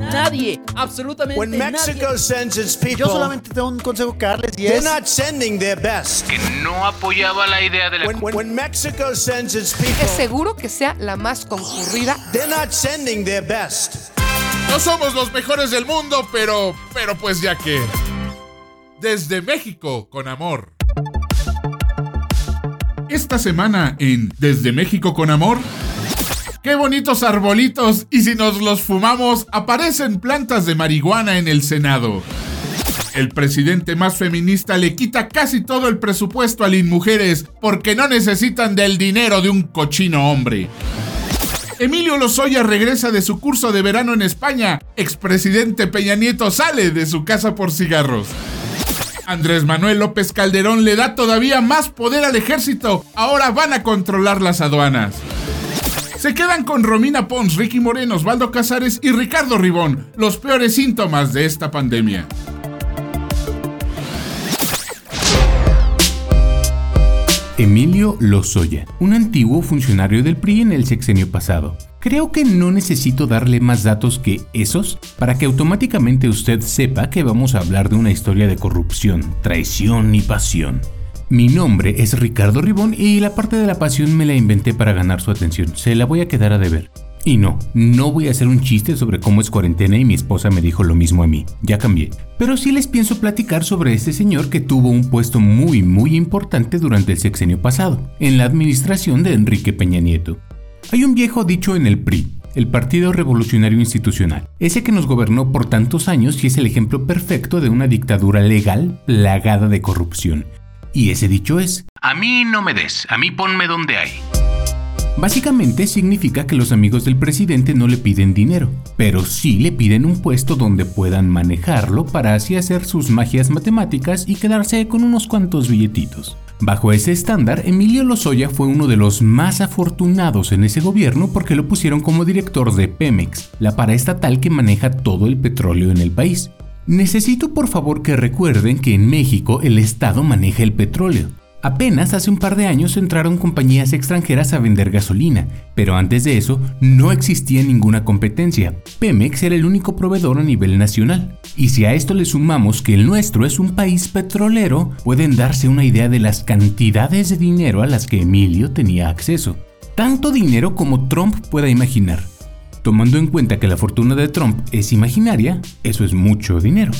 Nadie, absolutamente When Mexico nadie. sends its people, Yo solamente tengo un consejo que darles y they're es not sending their best. que no apoyaba la idea de la When, when, when Mexico sends its people, Es seguro que sea la más concurrida. they're not sending their best. No somos los mejores del mundo, pero, pero pues ya que. Desde México, con amor. Esta semana en Desde México con amor. Qué bonitos arbolitos y si nos los fumamos aparecen plantas de marihuana en el Senado. El presidente más feminista le quita casi todo el presupuesto a Mujeres porque no necesitan del dinero de un cochino hombre. Emilio Lozoya regresa de su curso de verano en España. Expresidente Peña Nieto sale de su casa por cigarros. Andrés Manuel López Calderón le da todavía más poder al ejército. Ahora van a controlar las aduanas. Se quedan con Romina Pons, Ricky Moreno, Osvaldo Casares y Ricardo Ribón, los peores síntomas de esta pandemia. Emilio Lozoya, un antiguo funcionario del PRI en el sexenio pasado. Creo que no necesito darle más datos que esos para que automáticamente usted sepa que vamos a hablar de una historia de corrupción, traición y pasión. Mi nombre es Ricardo Ribón y la parte de la pasión me la inventé para ganar su atención. Se la voy a quedar a deber. Y no, no voy a hacer un chiste sobre cómo es cuarentena y mi esposa me dijo lo mismo a mí. Ya cambié. Pero sí les pienso platicar sobre este señor que tuvo un puesto muy muy importante durante el sexenio pasado, en la administración de Enrique Peña Nieto. Hay un viejo dicho en el PRI, el Partido Revolucionario Institucional, ese que nos gobernó por tantos años y es el ejemplo perfecto de una dictadura legal plagada de corrupción. Y ese dicho es, A mí no me des, a mí ponme donde hay. Básicamente significa que los amigos del presidente no le piden dinero, pero sí le piden un puesto donde puedan manejarlo para así hacer sus magias matemáticas y quedarse con unos cuantos billetitos. Bajo ese estándar, Emilio Lozoya fue uno de los más afortunados en ese gobierno porque lo pusieron como director de Pemex, la paraestatal que maneja todo el petróleo en el país. Necesito por favor que recuerden que en México el Estado maneja el petróleo. Apenas hace un par de años entraron compañías extranjeras a vender gasolina, pero antes de eso no existía ninguna competencia. Pemex era el único proveedor a nivel nacional. Y si a esto le sumamos que el nuestro es un país petrolero, pueden darse una idea de las cantidades de dinero a las que Emilio tenía acceso. Tanto dinero como Trump pueda imaginar. Tomando en cuenta que la fortuna de Trump es imaginaria, eso es mucho dinero.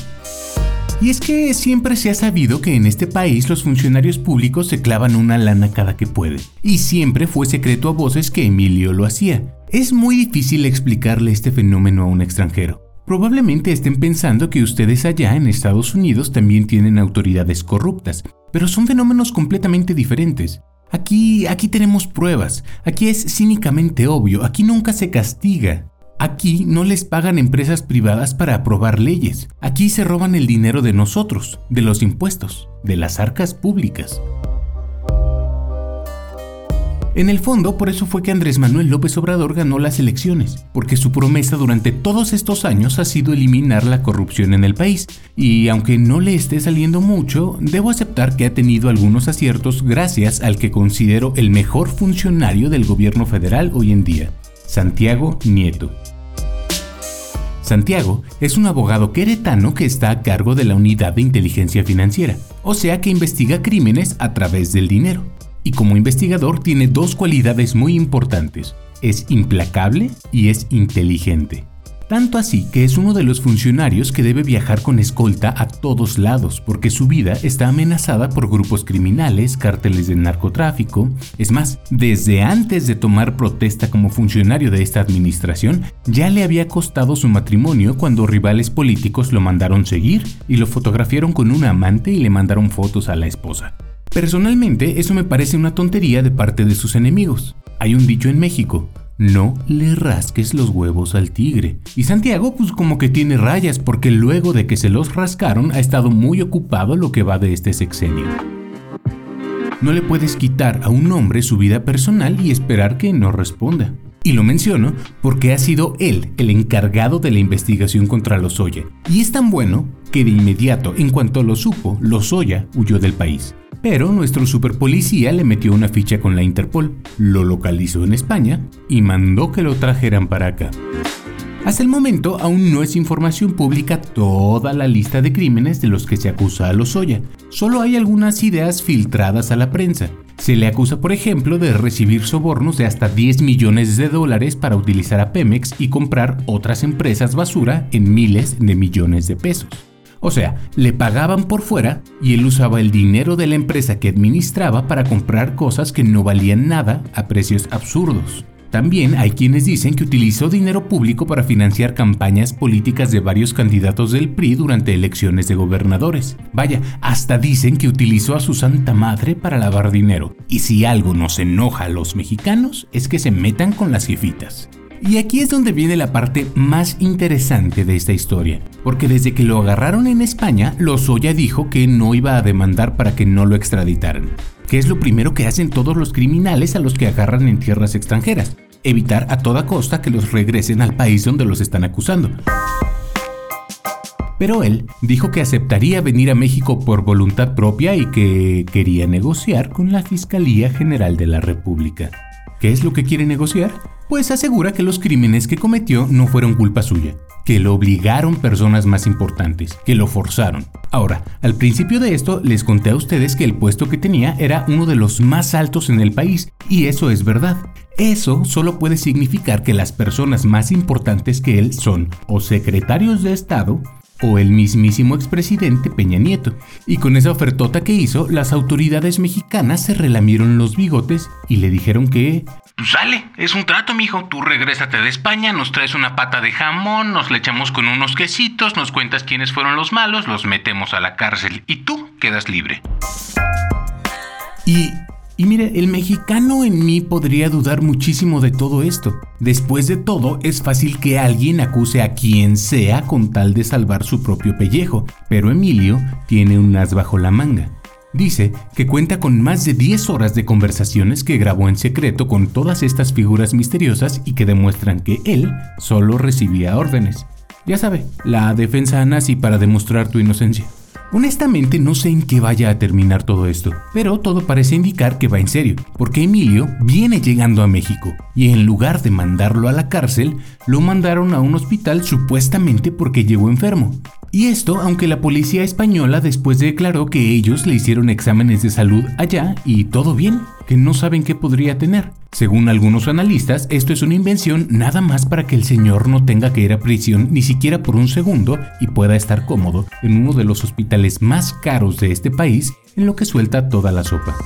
Y es que siempre se ha sabido que en este país los funcionarios públicos se clavan una lana cada que pueden. Y siempre fue secreto a voces que Emilio lo hacía. Es muy difícil explicarle este fenómeno a un extranjero. Probablemente estén pensando que ustedes allá en Estados Unidos también tienen autoridades corruptas, pero son fenómenos completamente diferentes. Aquí, aquí tenemos pruebas, aquí es cínicamente obvio, aquí nunca se castiga. Aquí no les pagan empresas privadas para aprobar leyes. Aquí se roban el dinero de nosotros, de los impuestos, de las arcas públicas. En el fondo, por eso fue que Andrés Manuel López Obrador ganó las elecciones, porque su promesa durante todos estos años ha sido eliminar la corrupción en el país, y aunque no le esté saliendo mucho, debo aceptar que ha tenido algunos aciertos gracias al que considero el mejor funcionario del gobierno federal hoy en día, Santiago Nieto. Santiago es un abogado queretano que está a cargo de la unidad de inteligencia financiera, o sea que investiga crímenes a través del dinero. Y como investigador tiene dos cualidades muy importantes, es implacable y es inteligente. Tanto así que es uno de los funcionarios que debe viajar con escolta a todos lados porque su vida está amenazada por grupos criminales, cárteles de narcotráfico. Es más, desde antes de tomar protesta como funcionario de esta administración, ya le había costado su matrimonio cuando rivales políticos lo mandaron seguir y lo fotografiaron con una amante y le mandaron fotos a la esposa. Personalmente, eso me parece una tontería de parte de sus enemigos. Hay un dicho en México, no le rasques los huevos al tigre. Y Santiago pues como que tiene rayas porque luego de que se los rascaron ha estado muy ocupado lo que va de este sexenio. No le puedes quitar a un hombre su vida personal y esperar que no responda. Y lo menciono porque ha sido él el encargado de la investigación contra Lozoya. Y es tan bueno que de inmediato, en cuanto lo supo, Lozoya huyó del país. Pero nuestro superpolicía le metió una ficha con la Interpol, lo localizó en España y mandó que lo trajeran para acá. Hasta el momento aún no es información pública toda la lista de crímenes de los que se acusa a Lozoya. Solo hay algunas ideas filtradas a la prensa. Se le acusa, por ejemplo, de recibir sobornos de hasta 10 millones de dólares para utilizar a Pemex y comprar otras empresas basura en miles de millones de pesos. O sea, le pagaban por fuera y él usaba el dinero de la empresa que administraba para comprar cosas que no valían nada a precios absurdos. También hay quienes dicen que utilizó dinero público para financiar campañas políticas de varios candidatos del PRI durante elecciones de gobernadores. Vaya, hasta dicen que utilizó a su santa madre para lavar dinero. Y si algo nos enoja a los mexicanos es que se metan con las jefitas. Y aquí es donde viene la parte más interesante de esta historia, porque desde que lo agarraron en España, Lozoya dijo que no iba a demandar para que no lo extraditaran que es lo primero que hacen todos los criminales a los que agarran en tierras extranjeras, evitar a toda costa que los regresen al país donde los están acusando. Pero él dijo que aceptaría venir a México por voluntad propia y que quería negociar con la Fiscalía General de la República. ¿Qué es lo que quiere negociar? Pues asegura que los crímenes que cometió no fueron culpa suya, que lo obligaron personas más importantes, que lo forzaron. Ahora, al principio de esto les conté a ustedes que el puesto que tenía era uno de los más altos en el país, y eso es verdad. Eso solo puede significar que las personas más importantes que él son o secretarios de Estado o el mismísimo expresidente Peña Nieto. Y con esa ofertota que hizo, las autoridades mexicanas se relamieron los bigotes y le dijeron que pues sale, es un trato, mijo. Tú regrésate de España, nos traes una pata de jamón, nos le echamos con unos quesitos, nos cuentas quiénes fueron los malos, los metemos a la cárcel y tú quedas libre. Y, y mire, el mexicano en mí podría dudar muchísimo de todo esto. Después de todo, es fácil que alguien acuse a quien sea con tal de salvar su propio pellejo, pero Emilio tiene un as bajo la manga. Dice que cuenta con más de 10 horas de conversaciones que grabó en secreto con todas estas figuras misteriosas y que demuestran que él solo recibía órdenes. Ya sabe, la defensa nazi para demostrar tu inocencia. Honestamente no sé en qué vaya a terminar todo esto, pero todo parece indicar que va en serio, porque Emilio viene llegando a México y en lugar de mandarlo a la cárcel, lo mandaron a un hospital supuestamente porque llegó enfermo. Y esto aunque la policía española después declaró que ellos le hicieron exámenes de salud allá y todo bien, que no saben qué podría tener. Según algunos analistas, esto es una invención nada más para que el señor no tenga que ir a prisión ni siquiera por un segundo y pueda estar cómodo en uno de los hospitales más caros de este país en lo que suelta toda la sopa.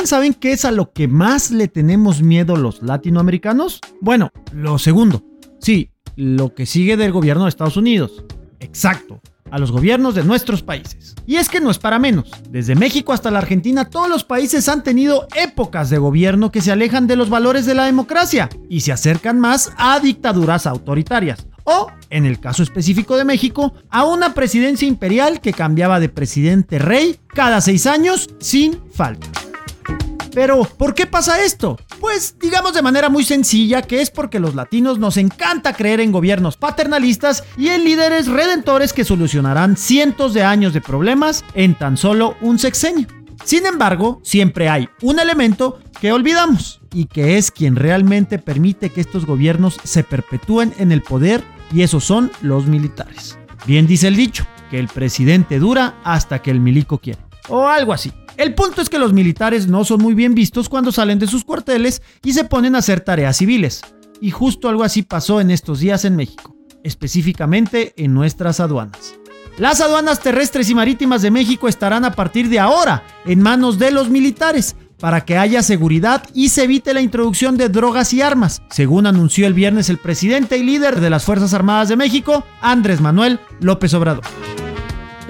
¿Ustedes saben qué es a lo que más le tenemos miedo los latinoamericanos? Bueno, lo segundo. Sí, lo que sigue del gobierno de Estados Unidos. Exacto, a los gobiernos de nuestros países. Y es que no es para menos. Desde México hasta la Argentina, todos los países han tenido épocas de gobierno que se alejan de los valores de la democracia y se acercan más a dictaduras autoritarias. O, en el caso específico de México, a una presidencia imperial que cambiaba de presidente rey cada seis años sin falta. Pero, ¿por qué pasa esto? Pues digamos de manera muy sencilla que es porque los latinos nos encanta creer en gobiernos paternalistas y en líderes redentores que solucionarán cientos de años de problemas en tan solo un sexenio. Sin embargo, siempre hay un elemento que olvidamos y que es quien realmente permite que estos gobiernos se perpetúen en el poder y esos son los militares. Bien dice el dicho, que el presidente dura hasta que el milico quiere. O algo así. El punto es que los militares no son muy bien vistos cuando salen de sus cuarteles y se ponen a hacer tareas civiles. Y justo algo así pasó en estos días en México, específicamente en nuestras aduanas. Las aduanas terrestres y marítimas de México estarán a partir de ahora en manos de los militares para que haya seguridad y se evite la introducción de drogas y armas, según anunció el viernes el presidente y líder de las Fuerzas Armadas de México, Andrés Manuel López Obrador.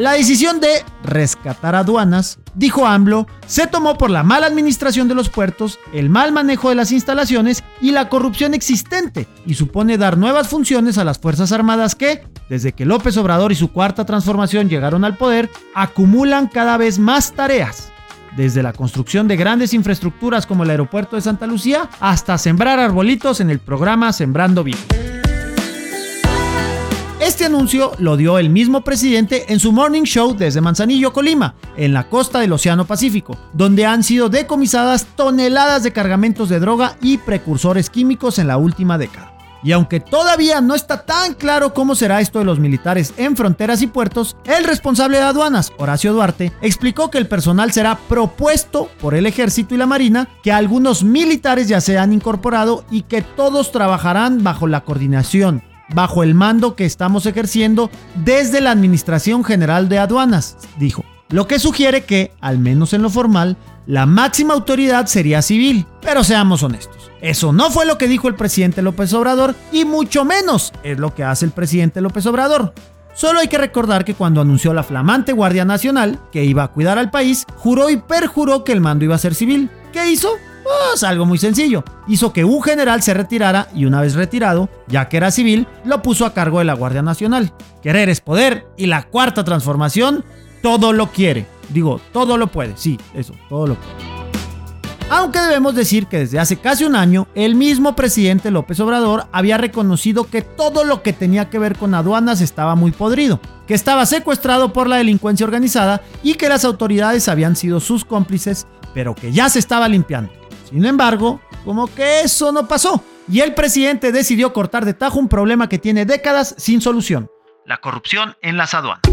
La decisión de rescatar aduanas, dijo AMLO, se tomó por la mala administración de los puertos, el mal manejo de las instalaciones y la corrupción existente, y supone dar nuevas funciones a las Fuerzas Armadas que, desde que López Obrador y su cuarta transformación llegaron al poder, acumulan cada vez más tareas. desde la construcción de grandes infraestructuras como el aeropuerto de Santa Lucía hasta sembrar arbolitos en el programa Sembrando Vida. Este anuncio lo dio el mismo presidente en su morning show desde Manzanillo, Colima, en la costa del Océano Pacífico, donde han sido decomisadas toneladas de cargamentos de droga y precursores químicos en la última década. Y aunque todavía no está tan claro cómo será esto de los militares en fronteras y puertos, el responsable de aduanas, Horacio Duarte, explicó que el personal será propuesto por el ejército y la marina, que algunos militares ya se han incorporado y que todos trabajarán bajo la coordinación, bajo el mando que estamos ejerciendo desde la Administración General de Aduanas, dijo. Lo que sugiere que, al menos en lo formal, la máxima autoridad sería civil. Pero seamos honestos, eso no fue lo que dijo el presidente López Obrador y mucho menos es lo que hace el presidente López Obrador. Solo hay que recordar que cuando anunció la flamante Guardia Nacional, que iba a cuidar al país, juró y perjuró que el mando iba a ser civil. ¿Qué hizo? Pues algo muy sencillo. Hizo que un general se retirara y una vez retirado, ya que era civil, lo puso a cargo de la Guardia Nacional. Querer es poder y la cuarta transformación todo lo quiere. Digo, todo lo puede, sí, eso, todo lo puede. Aunque debemos decir que desde hace casi un año, el mismo presidente López Obrador había reconocido que todo lo que tenía que ver con aduanas estaba muy podrido, que estaba secuestrado por la delincuencia organizada y que las autoridades habían sido sus cómplices, pero que ya se estaba limpiando. Sin embargo, como que eso no pasó, y el presidente decidió cortar de tajo un problema que tiene décadas sin solución, la corrupción en las aduanas.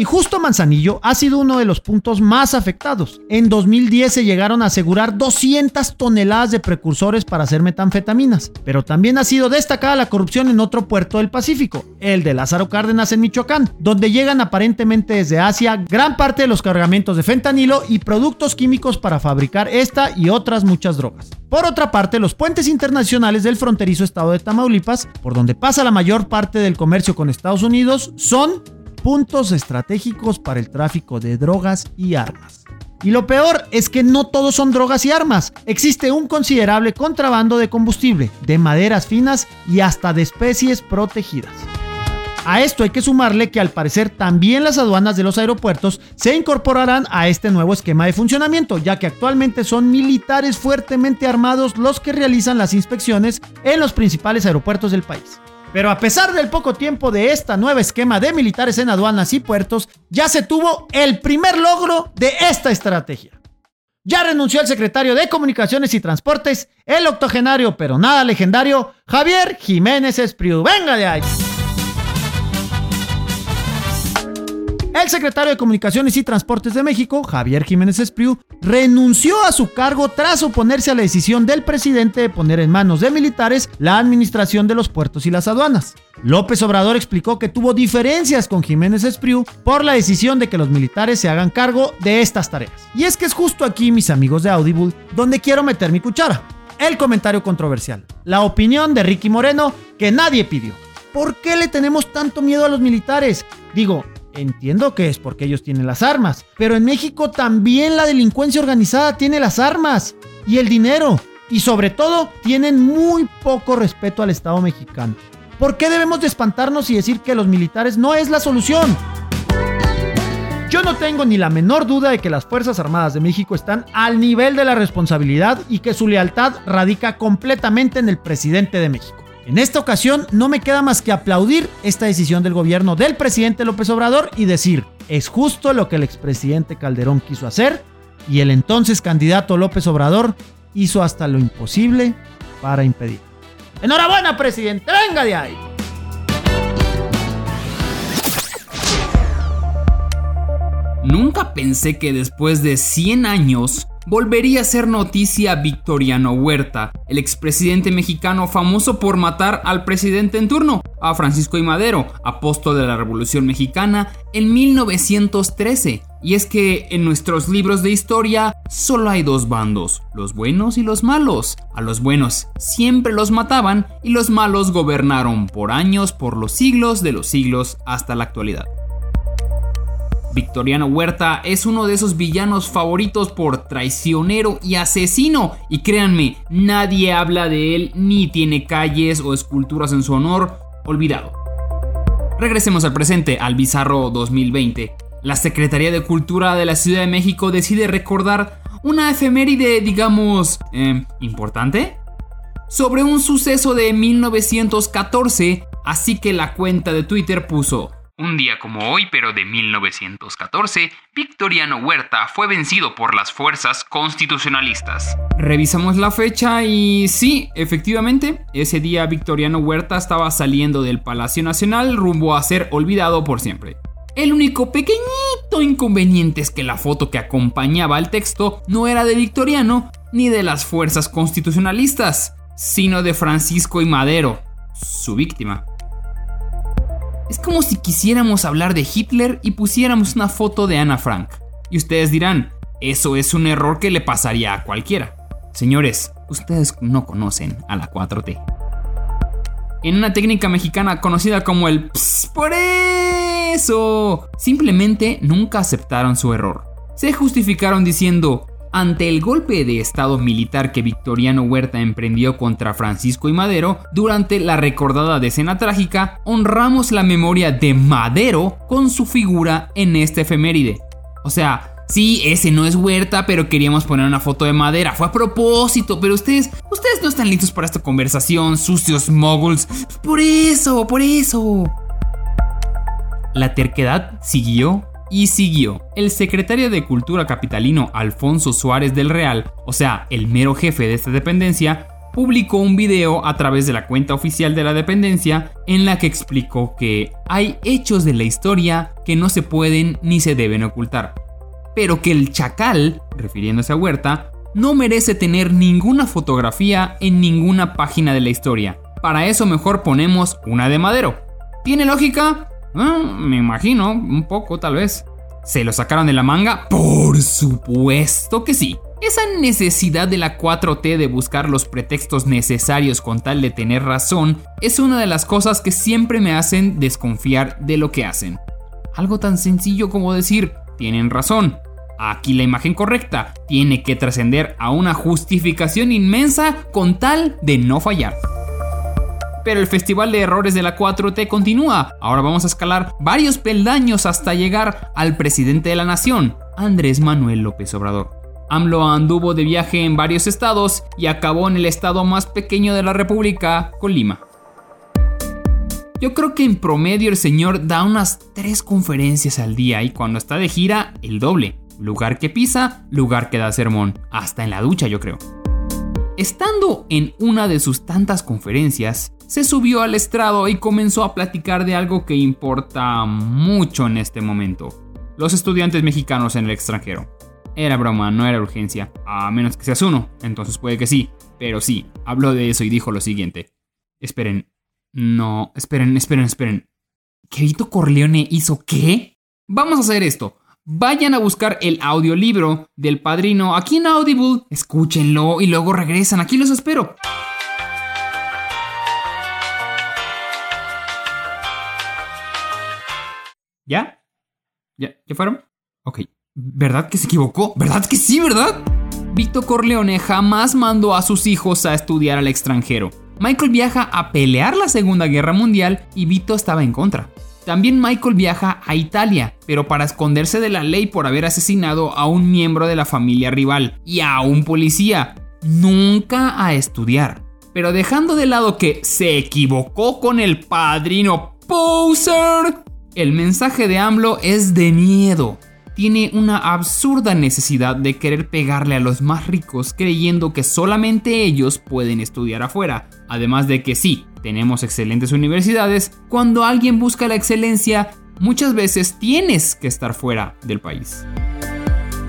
Y justo Manzanillo ha sido uno de los puntos más afectados. En 2010 se llegaron a asegurar 200 toneladas de precursores para hacer metanfetaminas, pero también ha sido destacada la corrupción en otro puerto del Pacífico, el de Lázaro Cárdenas en Michoacán, donde llegan aparentemente desde Asia gran parte de los cargamentos de fentanilo y productos químicos para fabricar esta y otras muchas drogas. Por otra parte, los puentes internacionales del fronterizo estado de Tamaulipas, por donde pasa la mayor parte del comercio con Estados Unidos, son puntos estratégicos para el tráfico de drogas y armas. Y lo peor es que no todos son drogas y armas. Existe un considerable contrabando de combustible, de maderas finas y hasta de especies protegidas. A esto hay que sumarle que al parecer también las aduanas de los aeropuertos se incorporarán a este nuevo esquema de funcionamiento, ya que actualmente son militares fuertemente armados los que realizan las inspecciones en los principales aeropuertos del país. Pero a pesar del poco tiempo de esta nueva esquema de militares en aduanas y puertos, ya se tuvo el primer logro de esta estrategia. Ya renunció el secretario de Comunicaciones y Transportes, el octogenario pero nada legendario, Javier Jiménez Espriu. ¡Venga de ahí! El secretario de Comunicaciones y Transportes de México, Javier Jiménez Espriu, renunció a su cargo tras oponerse a la decisión del presidente de poner en manos de militares la administración de los puertos y las aduanas. López Obrador explicó que tuvo diferencias con Jiménez Espriu por la decisión de que los militares se hagan cargo de estas tareas. Y es que es justo aquí, mis amigos de Audible, donde quiero meter mi cuchara. El comentario controversial. La opinión de Ricky Moreno que nadie pidió. ¿Por qué le tenemos tanto miedo a los militares? Digo, Entiendo que es porque ellos tienen las armas, pero en México también la delincuencia organizada tiene las armas y el dinero. Y sobre todo, tienen muy poco respeto al Estado mexicano. ¿Por qué debemos de espantarnos y decir que los militares no es la solución? Yo no tengo ni la menor duda de que las Fuerzas Armadas de México están al nivel de la responsabilidad y que su lealtad radica completamente en el presidente de México. En esta ocasión no me queda más que aplaudir esta decisión del gobierno del presidente López Obrador y decir, es justo lo que el expresidente Calderón quiso hacer y el entonces candidato López Obrador hizo hasta lo imposible para impedir. Enhorabuena, presidente, venga de ahí. Nunca pensé que después de 100 años volvería a ser noticia Victoriano Huerta, el expresidente mexicano famoso por matar al presidente en turno, a Francisco I. Madero, apóstol de la Revolución Mexicana, en 1913. Y es que en nuestros libros de historia solo hay dos bandos, los buenos y los malos. A los buenos siempre los mataban y los malos gobernaron por años, por los siglos de los siglos hasta la actualidad. Victoriano Huerta es uno de esos villanos favoritos por traicionero y asesino. Y créanme, nadie habla de él ni tiene calles o esculturas en su honor. Olvidado. Regresemos al presente, al bizarro 2020. la Secretaría de Cultura de la Ciudad de México decide recordar una efeméride, digamos, eh, importante, sobre un suceso de 1914, así que la cuenta de Twitter puso, un día como hoy, pero de 1914, Victoriano Huerta fue vencido por las fuerzas constitucionalistas. Revisamos la fecha y sí, efectivamente, ese día Victoriano Huerta estaba saliendo del Palacio Nacional rumbo a ser olvidado por siempre. El único pequeñito inconveniente es que la foto que acompañaba al texto no era de Victoriano ni de las fuerzas constitucionalistas, sino de Francisco y Madero, su víctima. Es como si quisiéramos hablar de Hitler y pusiéramos una foto de Ana Frank. Y ustedes dirán, eso es un error que le pasaría a cualquiera. Señores, ustedes no conocen a la 4T. En una técnica mexicana conocida como el Ps, por eso, simplemente nunca aceptaron su error. Se justificaron diciendo, ante el golpe de estado militar que Victoriano Huerta emprendió contra Francisco y Madero, durante la recordada decena trágica, honramos la memoria de Madero con su figura en este efeméride. O sea, sí, ese no es Huerta, pero queríamos poner una foto de madera. Fue a propósito, pero ustedes, ustedes no están listos para esta conversación, sucios moguls. Por eso, por eso. La terquedad siguió y siguió. El secretario de Cultura capitalino Alfonso Suárez del Real, o sea, el mero jefe de esta dependencia, publicó un video a través de la cuenta oficial de la dependencia en la que explicó que hay hechos de la historia que no se pueden ni se deben ocultar, pero que el chacal, refiriéndose a Huerta, no merece tener ninguna fotografía en ninguna página de la historia. Para eso mejor ponemos una de madero. ¿Tiene lógica? Ah, me imagino, un poco tal vez. ¿Se lo sacaron de la manga? Por supuesto que sí. Esa necesidad de la 4T de buscar los pretextos necesarios con tal de tener razón es una de las cosas que siempre me hacen desconfiar de lo que hacen. Algo tan sencillo como decir, tienen razón. Aquí la imagen correcta tiene que trascender a una justificación inmensa con tal de no fallar. Pero el festival de errores de la 4T continúa. Ahora vamos a escalar varios peldaños hasta llegar al presidente de la nación, Andrés Manuel López Obrador. AMLO anduvo de viaje en varios estados y acabó en el estado más pequeño de la República, Colima. Yo creo que en promedio el señor da unas tres conferencias al día y cuando está de gira, el doble. Lugar que pisa, lugar que da sermón. Hasta en la ducha, yo creo. Estando en una de sus tantas conferencias, se subió al estrado y comenzó a platicar de algo que importa mucho en este momento. Los estudiantes mexicanos en el extranjero. Era broma, no era urgencia, a menos que seas uno, entonces puede que sí, pero sí, habló de eso y dijo lo siguiente. Esperen, no, esperen, esperen, esperen. ¿Que Vito Corleone hizo qué? Vamos a hacer esto. Vayan a buscar el audiolibro del padrino aquí en Audible, escúchenlo y luego regresan, aquí los espero. ¿Ya? ¿Ya? ¿Ya fueron? Ok. ¿Verdad que se equivocó? ¿Verdad que sí, verdad? Vito Corleone jamás mandó a sus hijos a estudiar al extranjero. Michael viaja a pelear la Segunda Guerra Mundial y Vito estaba en contra. También Michael viaja a Italia, pero para esconderse de la ley por haber asesinado a un miembro de la familia rival y a un policía. Nunca a estudiar. Pero dejando de lado que se equivocó con el padrino Poser, el mensaje de AMLO es de miedo. Tiene una absurda necesidad de querer pegarle a los más ricos creyendo que solamente ellos pueden estudiar afuera. Además de que sí, tenemos excelentes universidades, cuando alguien busca la excelencia, muchas veces tienes que estar fuera del país.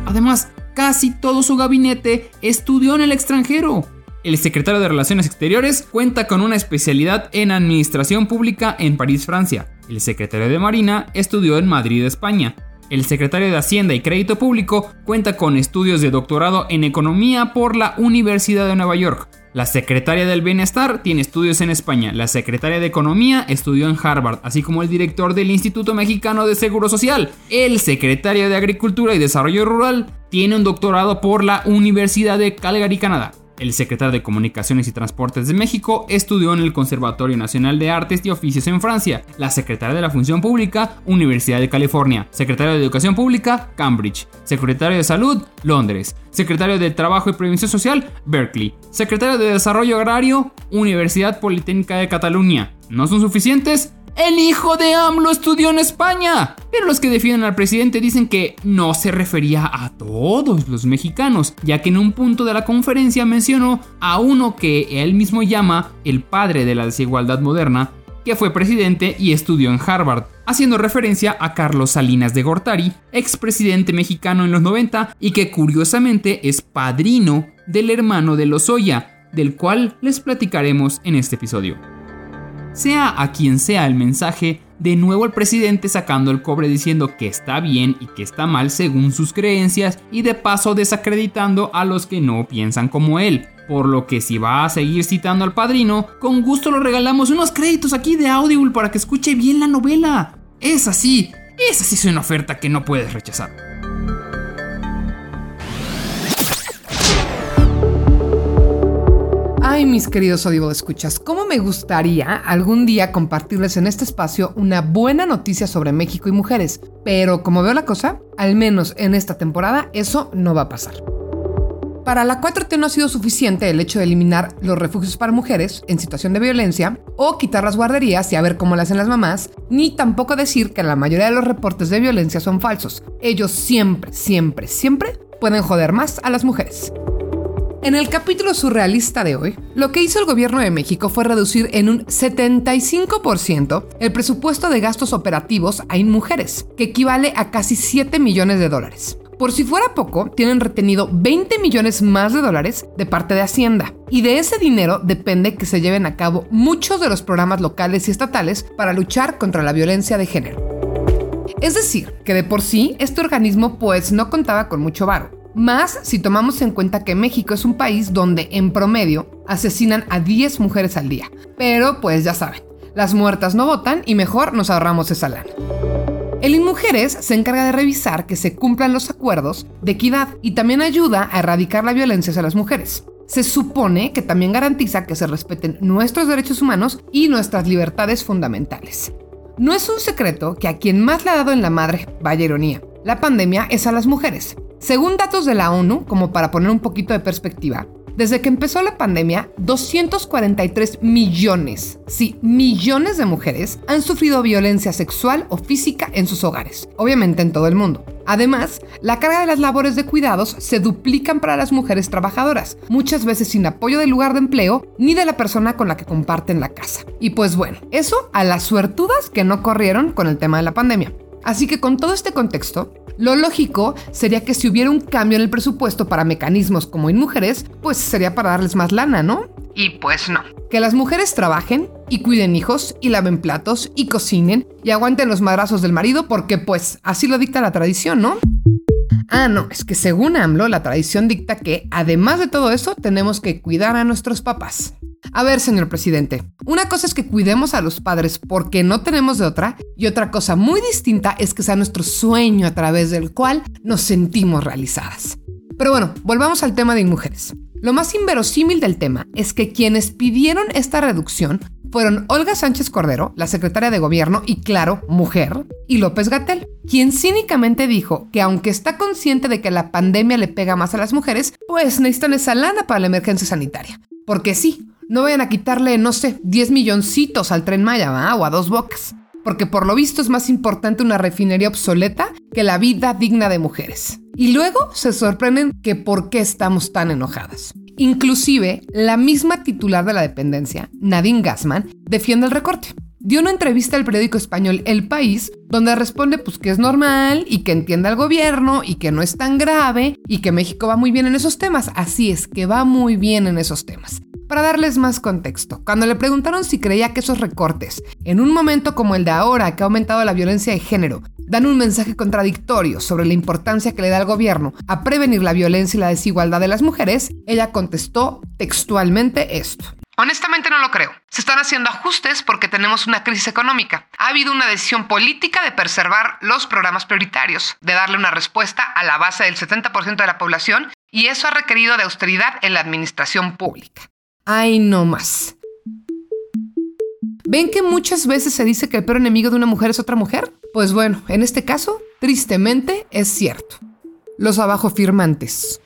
Además, casi todo su gabinete estudió en el extranjero. El secretario de Relaciones Exteriores cuenta con una especialidad en Administración Pública en París, Francia. El secretario de Marina estudió en Madrid, España. El secretario de Hacienda y Crédito Público cuenta con estudios de doctorado en Economía por la Universidad de Nueva York. La secretaria del Bienestar tiene estudios en España. La secretaria de Economía estudió en Harvard, así como el director del Instituto Mexicano de Seguro Social. El secretario de Agricultura y Desarrollo Rural tiene un doctorado por la Universidad de Calgary, Canadá. El secretario de Comunicaciones y Transportes de México estudió en el Conservatorio Nacional de Artes y Oficios en Francia. La secretaria de la Función Pública, Universidad de California. Secretario de Educación Pública, Cambridge. Secretario de Salud, Londres. Secretario de Trabajo y Prevención Social, Berkeley. Secretario de Desarrollo Agrario, Universidad Politécnica de Cataluña. ¿No son suficientes? El hijo de AMLO estudió en España. Pero los que defienden al presidente dicen que no se refería a todos los mexicanos, ya que en un punto de la conferencia mencionó a uno que él mismo llama el padre de la desigualdad moderna, que fue presidente y estudió en Harvard, haciendo referencia a Carlos Salinas de Gortari, expresidente mexicano en los 90 y que curiosamente es padrino del hermano de Lozoya, del cual les platicaremos en este episodio. Sea a quien sea el mensaje, de nuevo el presidente sacando el cobre diciendo que está bien y que está mal según sus creencias y de paso desacreditando a los que no piensan como él. Por lo que si va a seguir citando al padrino, con gusto le regalamos unos créditos aquí de Audible para que escuche bien la novela. Es así, esa sí es una oferta que no puedes rechazar. Ay, mis queridos Audible escuchas, ¿cómo me gustaría algún día compartirles en este espacio una buena noticia sobre México y mujeres? Pero como veo la cosa, al menos en esta temporada, eso no va a pasar. Para la 4T no ha sido suficiente el hecho de eliminar los refugios para mujeres en situación de violencia o quitar las guarderías y a ver cómo lo hacen las mamás, ni tampoco decir que la mayoría de los reportes de violencia son falsos. Ellos siempre, siempre, siempre pueden joder más a las mujeres. En el capítulo surrealista de hoy, lo que hizo el gobierno de México fue reducir en un 75% el presupuesto de gastos operativos a mujeres, que equivale a casi 7 millones de dólares. Por si fuera poco, tienen retenido 20 millones más de dólares de parte de Hacienda. Y de ese dinero depende que se lleven a cabo muchos de los programas locales y estatales para luchar contra la violencia de género. Es decir, que de por sí este organismo pues no contaba con mucho varo. Más si tomamos en cuenta que México es un país donde en promedio asesinan a 10 mujeres al día. Pero pues ya saben, las muertas no votan y mejor nos ahorramos esa lana. El InMujeres se encarga de revisar que se cumplan los acuerdos de equidad y también ayuda a erradicar la violencia hacia las mujeres. Se supone que también garantiza que se respeten nuestros derechos humanos y nuestras libertades fundamentales. No es un secreto que a quien más le ha dado en la madre, vaya ironía, la pandemia es a las mujeres. Según datos de la ONU, como para poner un poquito de perspectiva, desde que empezó la pandemia, 243 millones, sí, millones de mujeres han sufrido violencia sexual o física en sus hogares, obviamente en todo el mundo. Además, la carga de las labores de cuidados se duplican para las mujeres trabajadoras, muchas veces sin apoyo del lugar de empleo ni de la persona con la que comparten la casa. Y pues bueno, eso a las suertudas que no corrieron con el tema de la pandemia. Así que con todo este contexto, lo lógico sería que si hubiera un cambio en el presupuesto para mecanismos como en mujeres, pues sería para darles más lana, ¿no? Y pues no. Que las mujeres trabajen y cuiden hijos y laven platos y cocinen y aguanten los madrazos del marido porque pues así lo dicta la tradición, ¿no? Ah, no, es que según AMLO, la tradición dicta que, además de todo eso, tenemos que cuidar a nuestros papás. A ver, señor presidente, una cosa es que cuidemos a los padres porque no tenemos de otra y otra cosa muy distinta es que sea nuestro sueño a través del cual nos sentimos realizadas. Pero bueno, volvamos al tema de mujeres. Lo más inverosímil del tema es que quienes pidieron esta reducción fueron Olga Sánchez Cordero, la secretaria de gobierno y claro, mujer, y López Gatel, quien cínicamente dijo que aunque está consciente de que la pandemia le pega más a las mujeres, pues necesitan esa lana para la emergencia sanitaria. Porque sí, no vayan a quitarle, no sé, 10 milloncitos al tren Maya o a dos bocas. Porque por lo visto es más importante una refinería obsoleta que la vida digna de mujeres. Y luego se sorprenden que por qué estamos tan enojadas. Inclusive, la misma titular de la dependencia, Nadine Gassman, defiende el recorte. Dio una entrevista al periódico español El País, donde responde pues que es normal y que entiende al gobierno y que no es tan grave y que México va muy bien en esos temas. Así es, que va muy bien en esos temas. Para darles más contexto, cuando le preguntaron si creía que esos recortes, en un momento como el de ahora que ha aumentado la violencia de género, dan un mensaje contradictorio sobre la importancia que le da el gobierno a prevenir la violencia y la desigualdad de las mujeres, ella contestó textualmente esto. Honestamente no lo creo. Se están haciendo ajustes porque tenemos una crisis económica. Ha habido una decisión política de preservar los programas prioritarios, de darle una respuesta a la base del 70% de la población Y eso ha requerido de austeridad en la administración pública. Ay, no más. ¿Ven que muchas veces se dice que el peor enemigo de una mujer es otra mujer? Pues bueno, en este caso, tristemente es cierto. Los abajo firmantes.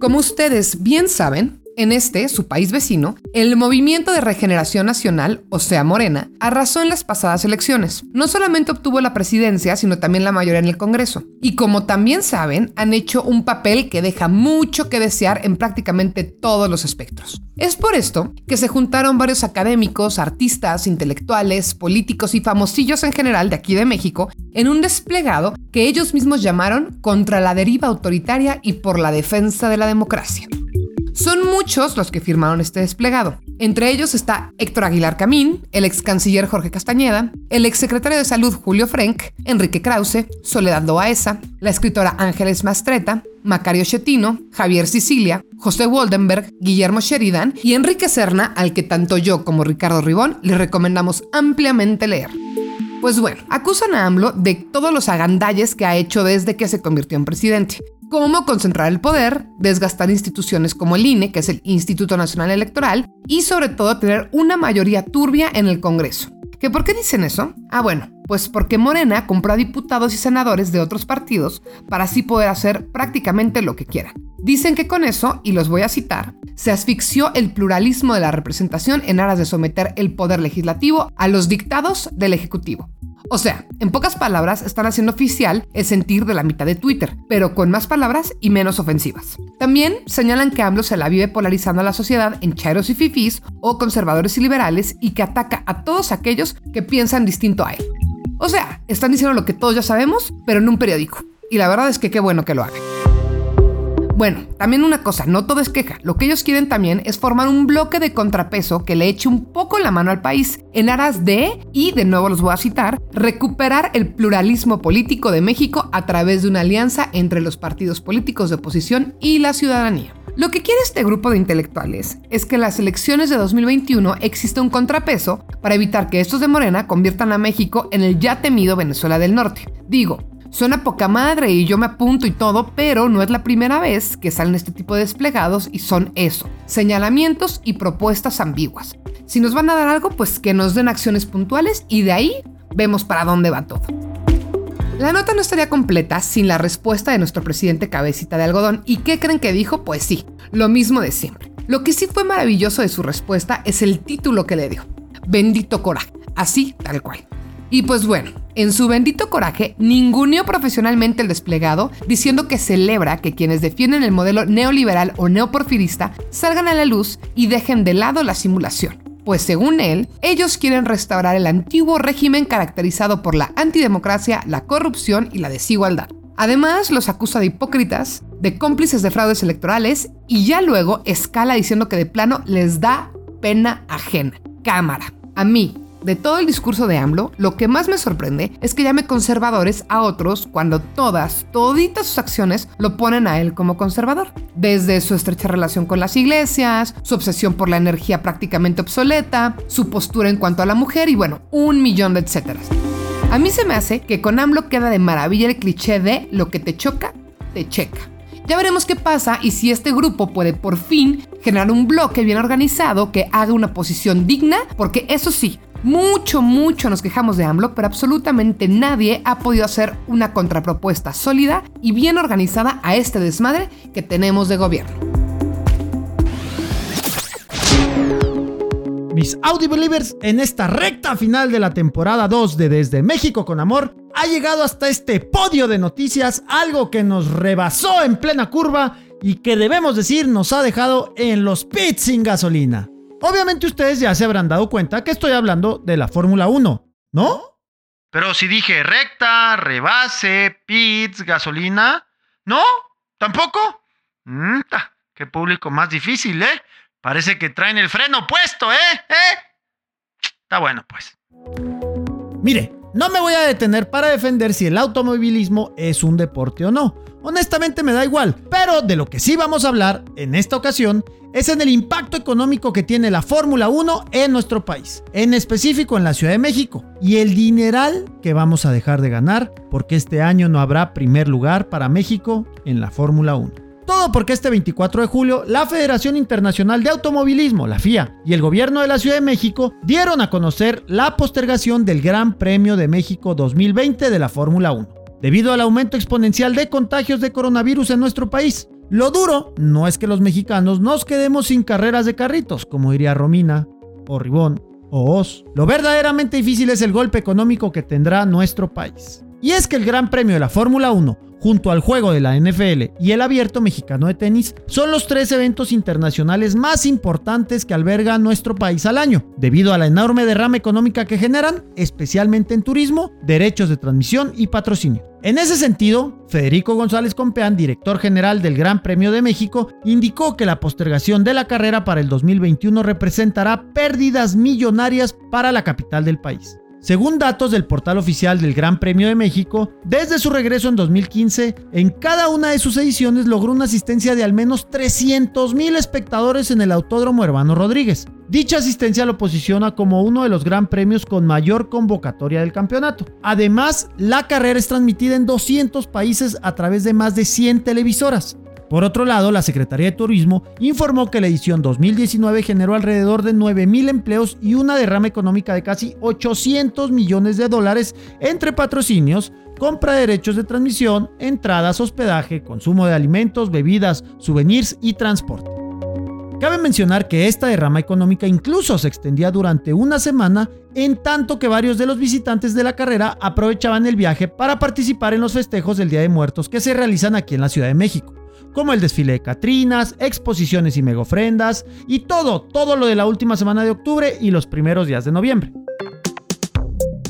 Como ustedes bien saben, en este, su país vecino, el Movimiento de Regeneración Nacional, o sea Morena, arrasó en las pasadas elecciones. No solamente obtuvo la presidencia, sino también la mayoría en el Congreso. Y como también saben, han hecho un papel que deja mucho que desear en prácticamente todos los espectros. Es por esto que se juntaron varios académicos, artistas, intelectuales, políticos y famosillos en general de aquí de México en un desplegado que ellos mismos llamaron contra la deriva autoritaria y por la defensa de la democracia. Son muchos los que firmaron este desplegado. Entre ellos está Héctor Aguilar Camín, el ex canciller Jorge Castañeda, el ex secretario de Salud Julio Frenk, Enrique Krause, Soledad Loaesa, la escritora Ángeles Mastreta, Macario Chetino, Javier Sicilia, José Waldenberg, Guillermo Sheridan y Enrique Serna, al que tanto yo como Ricardo Ribón le recomendamos ampliamente leer. Pues bueno, acusan a AMLO de todos los agandalles que ha hecho desde que se convirtió en presidente, cómo concentrar el poder, desgastar instituciones como el INE, que es el Instituto Nacional Electoral, y sobre todo tener una mayoría turbia en el Congreso. ¿Que por qué dicen eso? Ah, bueno, pues porque Morena compró a diputados y senadores de otros partidos para así poder hacer prácticamente lo que quieran. Dicen que con eso, y los voy a citar, se asfixió el pluralismo de la representación en aras de someter el poder legislativo a los dictados del Ejecutivo. O sea, en pocas palabras, están haciendo oficial el sentir de la mitad de Twitter, pero con más palabras y menos ofensivas. También señalan que AMLO se la vive polarizando a la sociedad en chairos y fifís o conservadores y liberales y que ataca a todos aquellos que piensan distinto a él. O sea, están diciendo lo que todos ya sabemos, pero en un periódico. Y la verdad es que qué bueno que lo hagan. Bueno, también una cosa, no todo es queja. Lo que ellos quieren también es formar un bloque de contrapeso que le eche un poco la mano al país en aras de, y de nuevo los voy a citar, recuperar el pluralismo político de México a través de una alianza entre los partidos políticos de oposición y la ciudadanía. Lo que quiere este grupo de intelectuales es que en las elecciones de 2021 exista un contrapeso para evitar que estos de Morena conviertan a México en el ya temido Venezuela del Norte. Digo, Suena poca madre y yo me apunto y todo, pero no es la primera vez que salen este tipo de desplegados y son eso, señalamientos y propuestas ambiguas. Si nos van a dar algo, pues que nos den acciones puntuales y de ahí vemos para dónde va todo. La nota no estaría completa sin la respuesta de nuestro presidente Cabecita de Algodón. ¿Y qué creen que dijo? Pues sí, lo mismo de siempre. Lo que sí fue maravilloso de su respuesta es el título que le dio. Bendito coraje. Así, tal cual. Y pues bueno, en su bendito coraje, ninguneó profesionalmente el desplegado, diciendo que celebra que quienes defienden el modelo neoliberal o neoporfirista salgan a la luz y dejen de lado la simulación. Pues según él, ellos quieren restaurar el antiguo régimen caracterizado por la antidemocracia, la corrupción y la desigualdad. Además, los acusa de hipócritas, de cómplices de fraudes electorales y ya luego escala diciendo que de plano les da pena ajena. Cámara. A mí, de todo el discurso de AMLO, lo que más me sorprende es que llame conservadores a otros cuando todas, toditas sus acciones lo ponen a él como conservador. Desde su estrecha relación con las iglesias, su obsesión por la energía prácticamente obsoleta, su postura en cuanto a la mujer y bueno, un millón de etcétera. A mí se me hace que con AMLO queda de maravilla el cliché de lo que te choca, te checa. Ya veremos qué pasa y si este grupo puede por fin generar un bloque bien organizado que haga una posición digna, porque eso sí, mucho, mucho nos quejamos de AMLO, pero absolutamente nadie ha podido hacer una contrapropuesta sólida y bien organizada a este desmadre que tenemos de gobierno. Mis Audi Believers, en esta recta final de la temporada 2 de Desde México con Amor, ha llegado hasta este podio de noticias, algo que nos rebasó en plena curva y que debemos decir nos ha dejado en los pits sin gasolina. Obviamente ustedes ya se habrán dado cuenta que estoy hablando de la Fórmula 1, ¿no? Pero si dije recta, rebase, pits, gasolina. ¿No? ¿Tampoco? Mm, qué público más difícil, ¿eh? Parece que traen el freno puesto, ¿eh? ¿Eh? Está bueno, pues. Mire, no me voy a detener para defender si el automovilismo es un deporte o no. Honestamente me da igual, pero de lo que sí vamos a hablar en esta ocasión es en el impacto económico que tiene la Fórmula 1 en nuestro país, en específico en la Ciudad de México, y el dineral que vamos a dejar de ganar porque este año no habrá primer lugar para México en la Fórmula 1. Todo porque este 24 de julio la Federación Internacional de Automovilismo, la FIA, y el gobierno de la Ciudad de México dieron a conocer la postergación del Gran Premio de México 2020 de la Fórmula 1, debido al aumento exponencial de contagios de coronavirus en nuestro país. Lo duro no es que los mexicanos nos quedemos sin carreras de carritos, como diría Romina, o Ribón, o Oz. Lo verdaderamente difícil es el golpe económico que tendrá nuestro país. Y es que el Gran Premio de la Fórmula 1 junto al juego de la NFL y el Abierto Mexicano de Tenis, son los tres eventos internacionales más importantes que alberga nuestro país al año, debido a la enorme derrama económica que generan, especialmente en turismo, derechos de transmisión y patrocinio. En ese sentido, Federico González Compeán, director general del Gran Premio de México, indicó que la postergación de la carrera para el 2021 representará pérdidas millonarias para la capital del país. Según datos del portal oficial del Gran Premio de México, desde su regreso en 2015, en cada una de sus ediciones logró una asistencia de al menos 300 mil espectadores en el Autódromo Hermano Rodríguez. Dicha asistencia lo posiciona como uno de los gran premios con mayor convocatoria del campeonato. Además, la carrera es transmitida en 200 países a través de más de 100 televisoras. Por otro lado, la Secretaría de Turismo informó que la edición 2019 generó alrededor de 9.000 empleos y una derrama económica de casi 800 millones de dólares entre patrocinios, compra de derechos de transmisión, entradas, hospedaje, consumo de alimentos, bebidas, souvenirs y transporte. Cabe mencionar que esta derrama económica incluso se extendía durante una semana, en tanto que varios de los visitantes de la carrera aprovechaban el viaje para participar en los festejos del Día de Muertos que se realizan aquí en la Ciudad de México como el desfile de Catrinas, exposiciones y megofrendas, y todo, todo lo de la última semana de octubre y los primeros días de noviembre.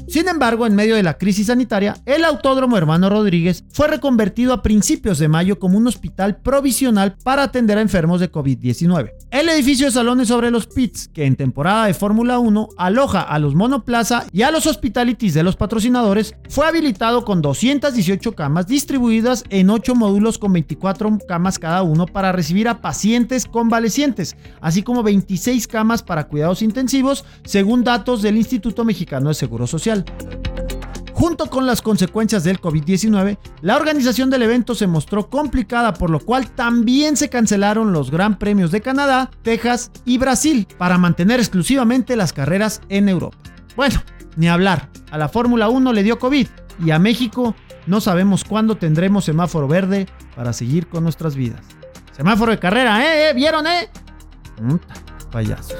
Sin embargo, en medio de la crisis sanitaria, el Autódromo Hermano Rodríguez fue reconvertido a principios de mayo como un hospital provisional para atender a enfermos de COVID-19. El edificio de salones sobre los pits, que en temporada de Fórmula 1 aloja a los monoplaza y a los hospitalities de los patrocinadores, fue habilitado con 218 camas distribuidas en 8 módulos con 24 camas cada uno para recibir a pacientes convalecientes, así como 26 camas para cuidados intensivos, según datos del Instituto Mexicano de Seguro Social. Junto con las consecuencias del COVID-19, la organización del evento se mostró complicada, por lo cual también se cancelaron los Gran Premios de Canadá, Texas y Brasil para mantener exclusivamente las carreras en Europa. Bueno, ni hablar, a la Fórmula 1 le dio COVID y a México no sabemos cuándo tendremos semáforo verde para seguir con nuestras vidas. Semáforo de carrera, ¿eh? ¿Eh? ¿Vieron, eh? Mm, payaso.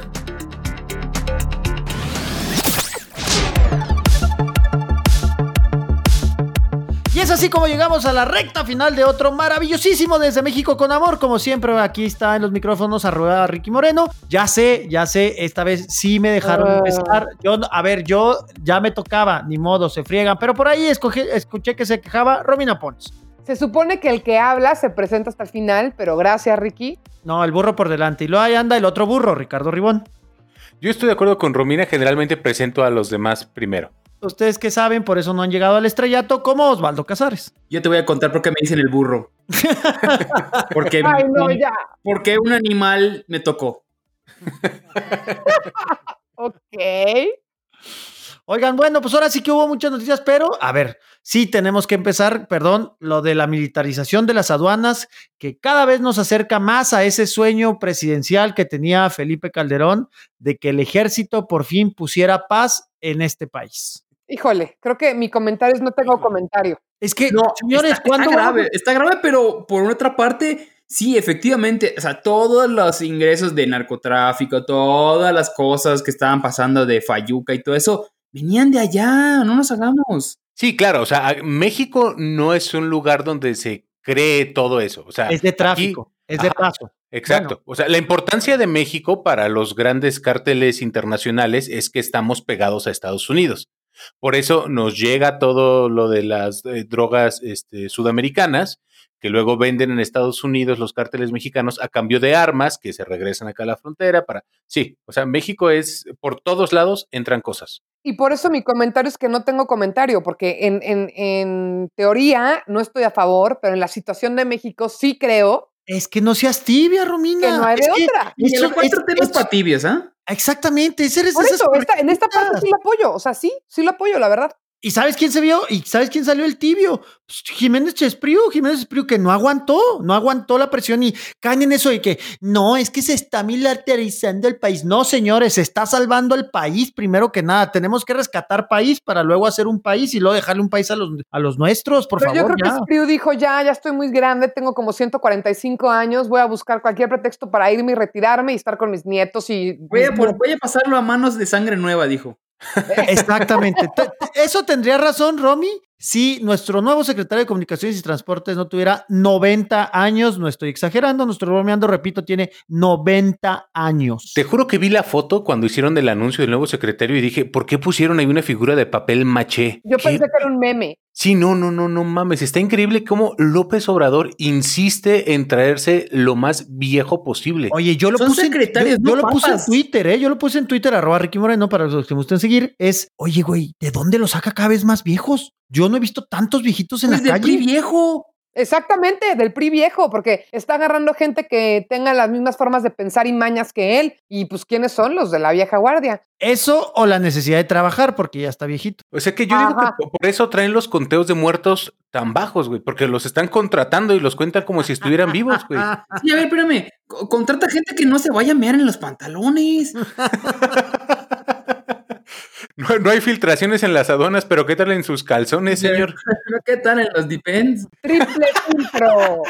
Es así como llegamos a la recta final de otro maravillosísimo desde México con amor. Como siempre, aquí está en los micrófonos arroba Ricky Moreno. Ya sé, ya sé, esta vez sí me dejaron Ah. empezar. Yo, a ver, yo ya me tocaba, ni modo, se friegan. Pero por ahí escoge- escuché que se quejaba Romina Pons. Se supone que el que habla se presenta hasta el final, pero gracias, Ricky. No, el burro por delante. Y luego ahí anda el otro burro, Ricardo Ribón. Yo estoy de acuerdo con Romina, generalmente presento a los demás primero. Ustedes que saben, por eso no han llegado al estrellato como Osvaldo Casares. Yo te voy a contar por qué me dicen el burro. porque, Ay, no, ya. porque un animal me tocó. Ok. Oigan, bueno, pues ahora sí que hubo muchas noticias, pero a ver, sí tenemos que empezar, perdón, lo de la militarización de las aduanas, que cada vez nos acerca más a ese sueño presidencial que tenía Felipe Calderón de que el ejército por fin pusiera paz en este país. Híjole, creo que mi comentario es no tengo comentario. Es que, No, señores, está, ¿cuándo está grave, está grave, pero por otra parte, sí, efectivamente, o sea, todos los ingresos de narcotráfico, todas las cosas que estaban pasando de Fayuca y todo eso, venían de allá, no nos hagamos. Sí, claro, o sea, México no es un lugar donde se cree todo eso. O sea, Es de aquí- tráfico, es de Ajá. paso. Exacto. O sea, la importancia de México para los grandes cárteles internacionales es que estamos pegados a Estados Unidos. Por eso nos llega todo lo de las eh, drogas este, sudamericanas, que luego venden en Estados Unidos los cárteles mexicanos a cambio de armas que se regresan acá a la frontera para... Sí, o sea, México es, por todos lados entran cosas. Y por eso mi comentario es que no tengo comentario, porque en, en- en teoría no estoy a favor, pero en la situación de México sí creo Es que no seas tibia, Romina. que no hay de Es que otra. Y en eso- la 4 es- temas es- para tibias, ¿ah? Exactamente, ese eres Por eso, esta- en esta parte sí lo apoyo, o sea, sí, sí lo apoyo, la verdad. ¿Y sabes quién se vio? ¿Y sabes quién salió el tibio? Pues Jiménez Chespriu, Jiménez Chespriu, que no aguantó, no aguantó la presión y caen en eso de que no, es que se está militarizando el país. No, señores, se está salvando el país primero que nada. Tenemos que rescatar país para luego hacer un país y luego dejarle un país a los, a los nuestros, por Pero favor. yo creo ya. que Espriu dijo, ya, ya estoy muy grande, tengo como 145 años, voy a buscar cualquier pretexto para irme y retirarme y estar con mis nietos y... Voy a, por- voy a pasarlo a manos de sangre nueva, dijo. Exactamente. Te- te- Eso tendría razón, Romy, si nuestro nuevo secretario de Comunicaciones y Transportes no tuviera 90 años. No estoy exagerando, nuestro bromeando, repito, tiene 90 años. Te juro que vi la foto cuando hicieron el anuncio del nuevo secretario y dije, ¿por qué pusieron ahí una figura de papel maché? Yo ¿Qué? pensé que era un meme. Sí, no, no, no, no mames. Está increíble cómo López Obrador insiste en traerse lo más viejo posible. Oye, yo lo Son puse, en- secretarios, yo, yo no lo puse en. Twitter, ¿eh? Yo lo puse en Twitter, arroba Ricky Moreno, para los que me gusten seguir. Es, oye, güey, ¿de dónde los saca cada vez más viejos? Yo no he visto tantos viejitos en Pues la de calle. PRI viejo. Exactamente, del PRI viejo, porque está agarrando gente que tenga las mismas formas de pensar y mañas que él. Y pues, ¿quiénes son los de la vieja guardia? Eso o la necesidad de trabajar, porque ya está viejito. O sea que yo digo que po- por eso traen los conteos de muertos tan bajos, güey, porque los están contratando y los cuentan como si estuvieran vivos, güey. Sí, a ver, espérame. Co- Contrata gente que no se vaya a mear en los pantalones. No, no hay filtraciones en las aduanas, pero ¿qué tal en sus calzones, señor? ¿Qué tal en los depends? Triple filtro.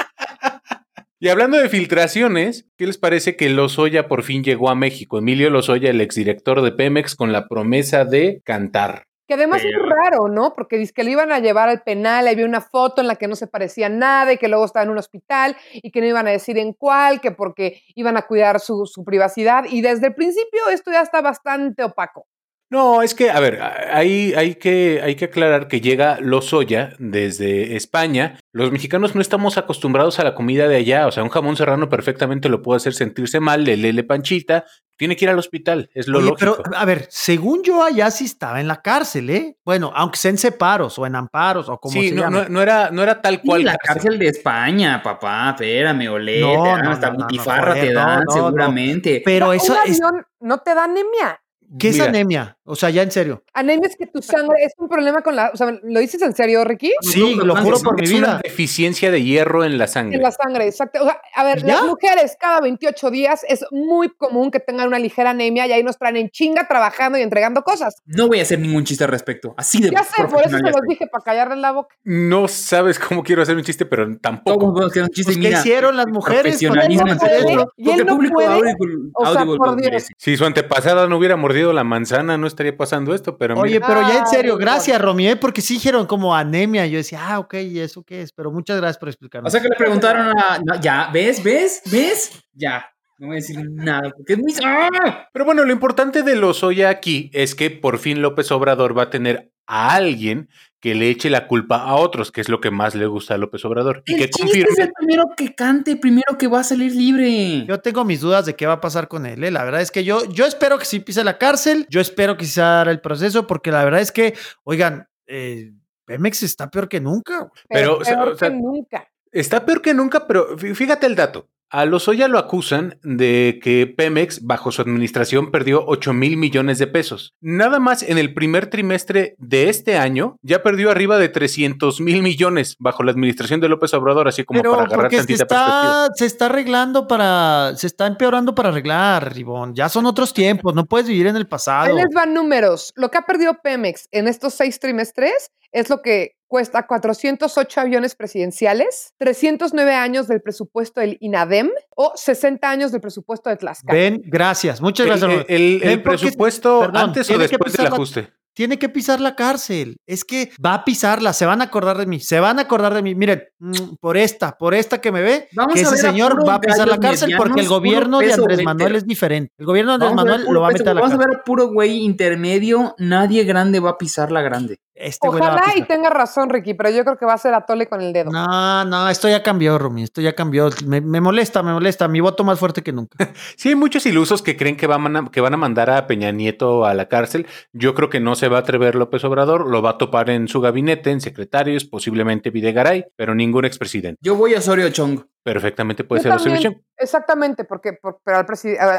Y hablando de filtraciones, ¿qué les parece que Lozoya por fin llegó a México? Emilio Lozoya, el exdirector de Pemex, con la promesa de cantar. Que además es muy raro, ¿no? Porque dice que le iban a llevar al penal, había una foto en la que no se parecía nada y que luego estaba en un hospital y que no iban a decir en cuál, que porque iban a cuidar su, su privacidad. Y desde el principio esto ya está bastante opaco. No, es que, a ver, hay, hay, que, hay que aclarar que llega Lozoya desde España. Los mexicanos no estamos acostumbrados a la comida de allá. O sea, un jamón serrano perfectamente lo puede hacer sentirse mal, le lele panchita. Tiene que ir al hospital, es lo Oye, lógico. pero a ver, según yo allá sí estaba en la cárcel, ¿eh? Bueno, aunque sea en separos o en amparos o como sí, se no, no, no era, no era tal cual. la cárcel de España, papá. Espérame, olé. No, te dan no, hasta no, no, butifarra no, te dan, no, seguramente. Pero Un eso es, avión no te da anemia. ¿qué es Mira. anemia? O sea, ya en serio. Anemia es que tu sangre es un problema con la. O sea, ¿lo dices en serio, Ricky? Sí, no, lo juro es- por mi es una vida. deficiencia de hierro en la sangre. En la sangre, exacto. O sea, a ver, ¿Ya? las mujeres cada 28 días es muy común que tengan una ligera anemia y ahí nos traen en chinga trabajando y entregando cosas. No voy a hacer ningún chiste al respecto. Así de Ya sé, por eso se los dije, para callarles la boca. No sabes cómo quiero hacer un chiste, pero tampoco. podemos hacer un chiste. Pues, ¿qué hicieron las mujeres? Profesionalismo no puede, y él no puede. audible, O sea, audible por Dios. Si su antepasada no hubiera mordido la manzana, no estaría pasando esto, pero mira. Oye, pero ya en serio, Ay, gracias, Romy, ¿eh? porque sí dijeron como anemia. Yo decía, ah, ok, ¿y eso qué es? Pero muchas gracias por explicarme. O sea que le preguntaron a. no, ya, ¿ves? ¿Ves? ¿Ves? Ya. No voy a decir nada. Porque es muy. ¡Ah! Pero bueno, lo importante de Lozoya aquí es que por fin López Obrador va a tener a alguien que le eche la culpa a otros, que es lo que más le gusta a López Obrador. Y que confirme. es el primero que cante, primero que va a salir libre. Yo tengo mis dudas de qué va a pasar con él. ¿eh? La verdad es que yo, yo espero que sí pise la cárcel. Yo espero que sí se haga el proceso, porque la verdad es que, oigan, eh, Pemex está peor que nunca. Pero, Pero, o sea, peor o sea, que nunca. Está peor que nunca, pero fí- fíjate el dato. A Lozoya lo acusan de que Pemex, bajo su administración, perdió 8 mil millones de pesos. Nada más en el primer trimestre de este año, ya perdió arriba de 300 mil millones bajo la administración de López Obrador, así como Pero para agarrar porque se tantita perspectiva. está, se está arreglando para, se está empeorando para arreglar, Ribón. Ya son otros tiempos, no puedes vivir en el Ahí pasado. les van números. Lo que ha perdido Pemex en estos seis trimestres es lo que cuesta 408 aviones presidenciales, 309 años del presupuesto del INADEM o 60 años del presupuesto de Tlaxcala. Ven, gracias, muchas El, gracias. el- el- el Ven, porque- presupuesto perdón, antes o tiene que después del pisar la- ajuste. tiene que pisar la cárcel. Es que va a pisarla, se van a acordar de mí, se van a acordar de mí. Miren, mm, por esta, por esta que me ve, Vamos que a ese señor va a pisar la cárcel porque el gobierno de Andrés. Manuel es diferente. El gobierno de Andrés Manuel lo va a peso, meter a la Vamos a cárcel. ver a puro güey intermedio. Nadie grande va a pisar la grande. Este Ojalá y tenga razón, Ricky, pero yo creo que va a ser a tole con el dedo. No, no, esto ya cambió, Rumi, esto ya cambió. Me, me molesta, me molesta. Mi voto más fuerte que nunca. Sí, hay muchos ilusos que creen que van, a, que van a mandar a Peña Nieto a la cárcel. Yo creo que no se va a atrever López Obrador, lo va a topar en su gabinete, en secretarios, posiblemente Videgaray, pero ningún expresidente. Yo voy a Osorio Chong. Perfectamente puede Yo ser la también, solución. Exactamente, porque, por- pero al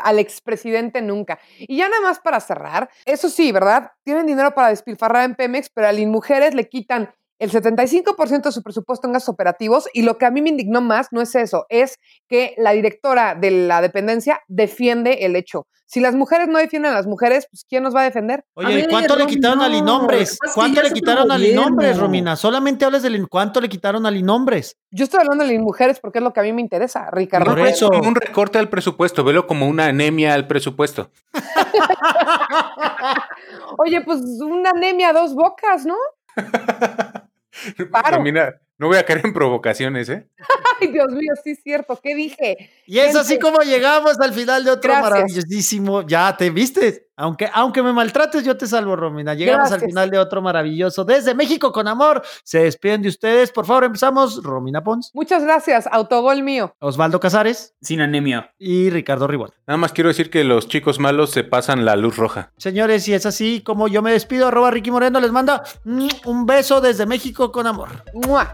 al expresidente nunca. Y ya nada más para cerrar, eso sí, ¿verdad? Tienen dinero para despilfarrar en Pemex, pero a las mujeres le quitan el 75% de su presupuesto en gastos operativos y lo que a mí me indignó más no es eso, es que la directora de la dependencia defiende el hecho. Si las mujeres no defienden a las mujeres, pues ¿quién nos va a defender? Oye, A ¿y ver, cuánto le quitaron a no, Linombres? ¿Cuánto le quitaron a Linombres. Romina? Solamente hablas de lin- cuánto le quitaron a Linombres. Yo estoy hablando de las mujeres porque es lo que a mí me interesa, Ricardo. Por eso. un recorte al presupuesto, velo como una anemia al presupuesto. Oye, pues una anemia a dos bocas, ¿no? Paro. Romina, no voy a caer en provocaciones, ¿eh? Ay, Dios mío, sí es cierto. ¿Qué dije? Y es Gente, así como llegamos al final de otro Gracias. maravillosísimo. Ya te viste. Aunque, aunque me maltrates, yo te salvo, Romina. Llegamos al final de otro maravilloso. Desde México con amor. Se despiden de ustedes. Por favor, empezamos. Romina Pons, Muchas gracias, autogol mío. Osvaldo Casares Sin anemia. y Ricardo Ribol. Nada más quiero decir que los chicos malos se pasan la luz roja. Señores, y es así como yo me despido, arroba Ricky Moreno les manda un beso desde México con amor. ¡Mua!